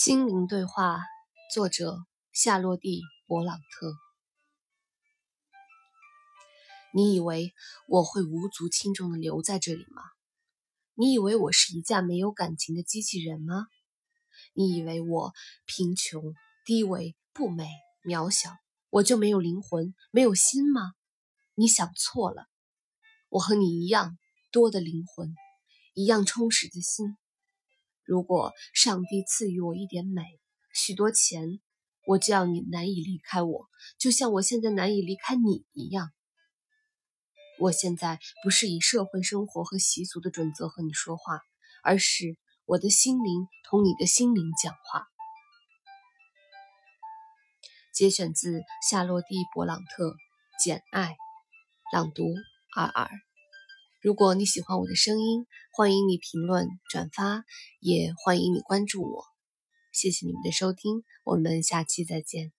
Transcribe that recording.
心灵对话，作者夏洛蒂·勃朗特。你以为我会无足轻重的留在这里吗？你以为我是一架没有感情的机器人吗？你以为我贫穷、低微、不美、渺小，我就没有灵魂、没有心吗？你想错了，我和你一样多的灵魂，一样充实的心。如果上帝赐予我一点美、许多钱，我就要你难以离开我，就像我现在难以离开你一样。我现在不是以社会生活和习俗的准则和你说话，而是我的心灵同你的心灵讲话。节选自夏洛蒂·勃朗特《简爱》，朗读尔尔。如果你喜欢我的声音，欢迎你评论、转发，也欢迎你关注我。谢谢你们的收听，我们下期再见。